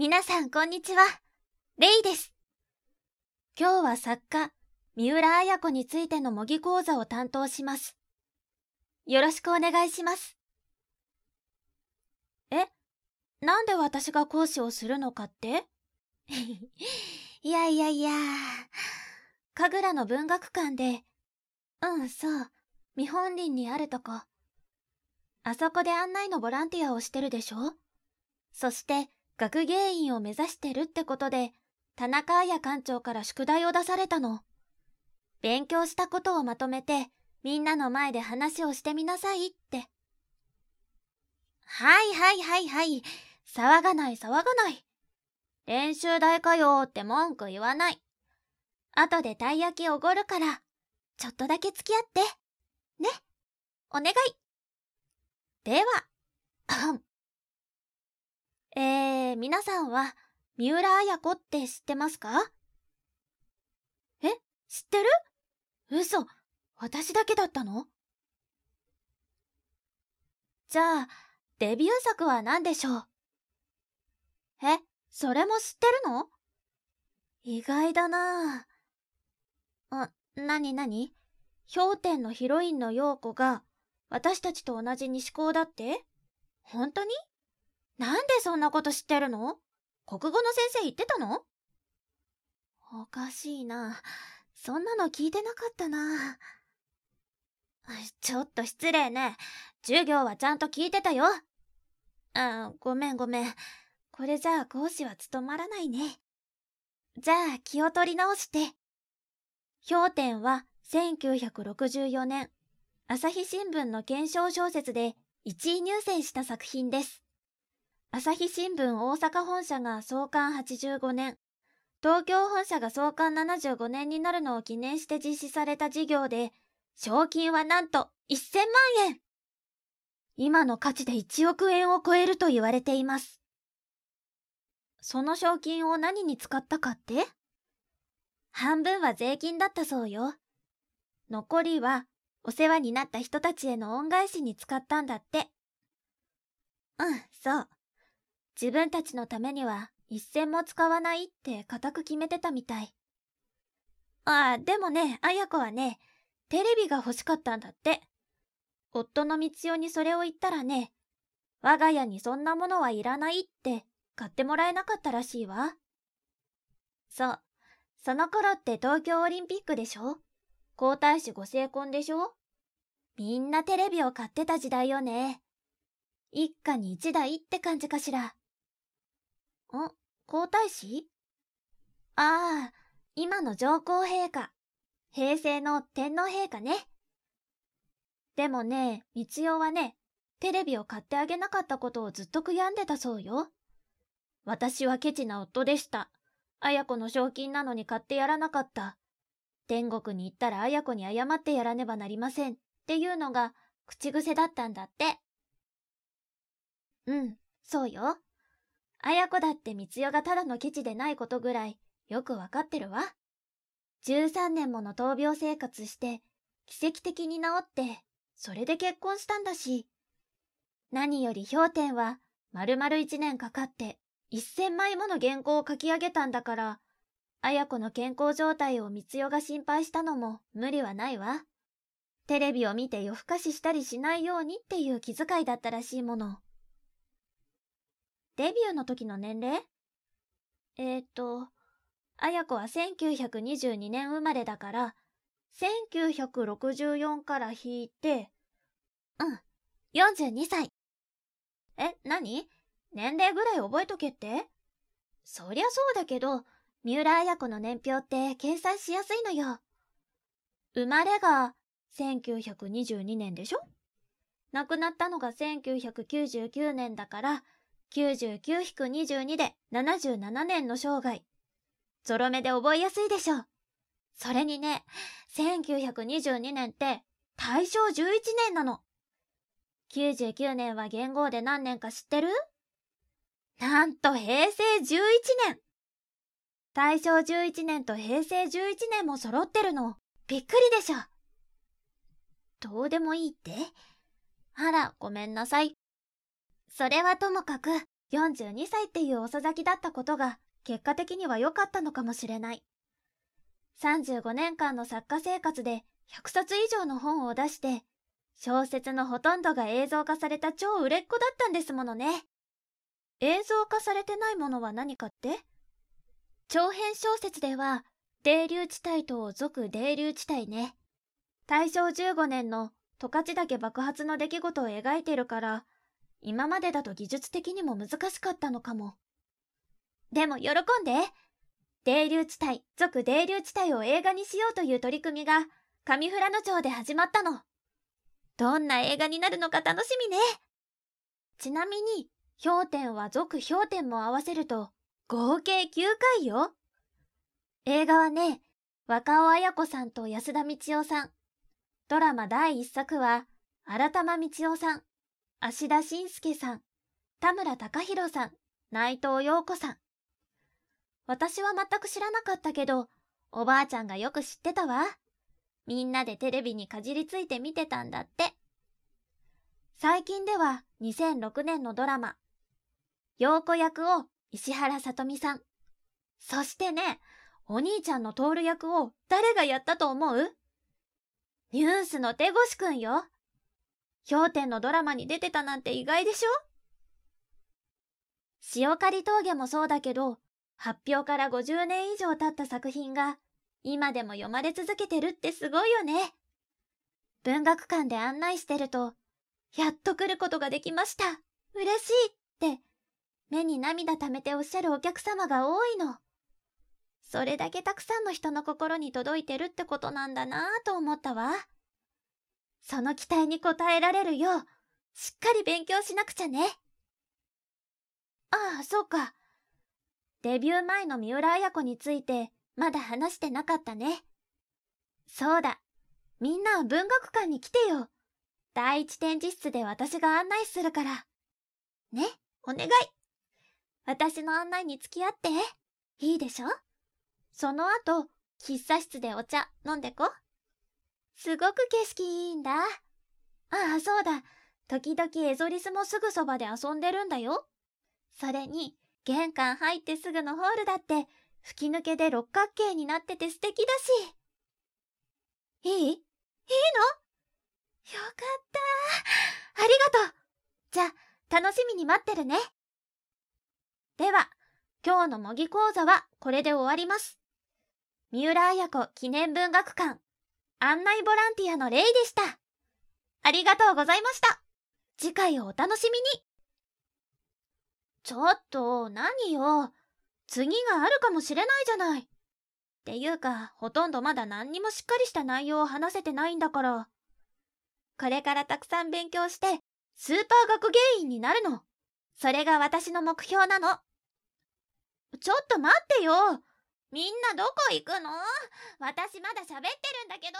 皆さんこんにちは。レイです。今日は作家、三浦綾子についての模擬講座を担当します。よろしくお願いします。えなんで私が講師をするのかって？いやいやいや、神楽の文学館で、うん、そう、見本林にあるとこ。あそこで案内のボランティアをしてるでしょ？そして、学芸員を目指してるってことで、田中彩館長から宿題を出されたの。勉強したことをまとめて、みんなの前で話をしてみなさいって。はいはいはいはい。騒がない騒がない。練習台かよって文句言わない。後でたい焼きおごるから、ちょっとだけ付き合って。ね。お願い。では、皆さんは、三浦綾子って知ってますか？え知ってる？嘘。私だけだったの？じゃあ、デビュー作は何でしょう？え、それも知ってるの？意外だな。あ、なになに氷点のヒロインの陽子が私たちと同じ西高だって？本当に？なんでそんなこと知ってるの？国語の先生言ってたの？おかしいな。そんなの聞いてなかったな。ちょっと失礼ね。授業はちゃんと聞いてたよ。あ、ごめんごめん。これじゃあ講師は務まらないね。じゃあ気を取り直して。氷点は1964年、朝日新聞の検証小説で1位入選した作品です。朝日新聞大阪本社が創刊85年、東京本社が創刊75年になるのを記念して実施された事業で、賞金はなんと1000万円今の価値で1億円を超えると言われています。その賞金を何に使ったかって？半分は税金だったそうよ。残りはお世話になった人たちへの恩返しに使ったんだって。うん、そう。自分たちのためには一銭も使わないって固く決めてたみたい。ああ、でもね、あや子はね、テレビが欲しかったんだって。夫の道代にそれを言ったらね、我が家にそんなものはいらないって買ってもらえなかったらしいわ。そう。その頃って東京オリンピックでしょ？皇太子ご成婚でしょ？みんなテレビを買ってた時代よね。一家に一台って感じかしら。ん皇太子？ああ、今の上皇陛下。平成の天皇陛下ね。でもね、三代はね、テレビを買ってあげなかったことをずっと悔やんでたそうよ。私はケチな夫でした。綾子の賞金なのに買ってやらなかった。天国に行ったら綾子に謝ってやらねばなりません。っていうのが口癖だったんだって。うん、そうよ。綾子だって三代がただのケチでないことぐらいよくわかってるわ。13年もの闘病生活して、奇跡的に治って、それで結婚したんだし。何より氷点は、丸々1年かかって、1000枚もの原稿を書き上げたんだから、綾子の健康状態を三代が心配したのも無理はないわ。テレビを見て夜更かししたりしないようにっていう気遣いだったらしいもの。デビューの時の年齢？えー、っと、綾子は1922年生まれだから、1964から引いて、うん、42歳。え、何？年齢ぐらい覚えとけって？そりゃそうだけど、三浦綾子の年表って計算しやすいのよ。生まれが1922年でしょ？亡くなったのが1999年だから、99-22で77年の生涯。ゾロ目で覚えやすいでしょう。それにね、1922年って大正11年なの。99年は元号で何年か知ってる？なんと平成11年大正11年と平成11年も揃ってるの。びっくりでしょ。どうでもいいって？あら、ごめんなさい。それはともかく、42歳っていう遅咲きだったことが結果的には良かったのかもしれない。35年間の作家生活で100冊以上の本を出して、小説のほとんどが映像化された超売れっ子だったんですものね。映像化されてないものは何かって？長編小説では、泥流地帯と俗泥流地帯ね。大正15年の十勝岳爆発の出来事を描いてるから、今までだと技術的にも難しかったのかも。でも喜んで泥流地帯、俗泥流地帯を映画にしようという取り組みが、上富良野町で始まったの。どんな映画になるのか楽しみね。ちなみに、氷点は俗氷点も合わせると、合計9回よ。映画はね、若尾綾子さんと安田道夫さん。ドラマ第1作は、新玉道夫さん、芦田信介さん、田村隆弘さん、内藤陽子さん。私は全く知らなかったけど、おばあちゃんがよく知ってたわ。みんなでテレビにかじりついて見てたんだって。最近では2006年のドラマ、陽子役を石原さとみさん。そしてね、お兄ちゃんの徹役を誰がやったと思う？ニュースの手越くんよ。氷点のドラマに出てたなんて意外でしょ？塩刈峠もそうだけど、発表から50年以上経った作品が今でも読まれ続けてるってすごいよね。文学館で案内してると、やっと来ることができました。嬉しいって、目に涙溜めておっしゃるお客様が多いの。それだけたくさんの人の心に届いてるってことなんだなぁと思ったわ。その期待に応えられるよう、しっかり勉強しなくちゃね。ああ、そうか。デビュー前の三浦綾子についてまだ話してなかったね。そうだ。みんな文学館に来てよ。第一展示室で私が案内するから。ね、お願い。私の案内に付き合って。いいでしょ？その後、喫茶室でお茶飲んでこ。すごく景色いいんだ。ああ、そうだ。時々エゾリスもすぐそばで遊んでるんだよ。それに、玄関入ってすぐのホールだって、吹き抜けで六角形になってて素敵だし。いい？いいの？よかったありがとうじゃあ、楽しみに待ってるね。では、今日の模擬講座はこれで終わります。三浦綾子記念文学館案内ボランティアのレイでした。ありがとうございました。次回をお楽しみに。ちょっと、何よ。次があるかもしれないじゃない。っていうか、ほとんどまだ何にもしっかりした内容を話せてないんだから。これからたくさん勉強して、スーパー学芸員になるの。それが私の目標なの。ちょっと待ってよ。みんなどこ行くの？私まだ喋ってるんだけど。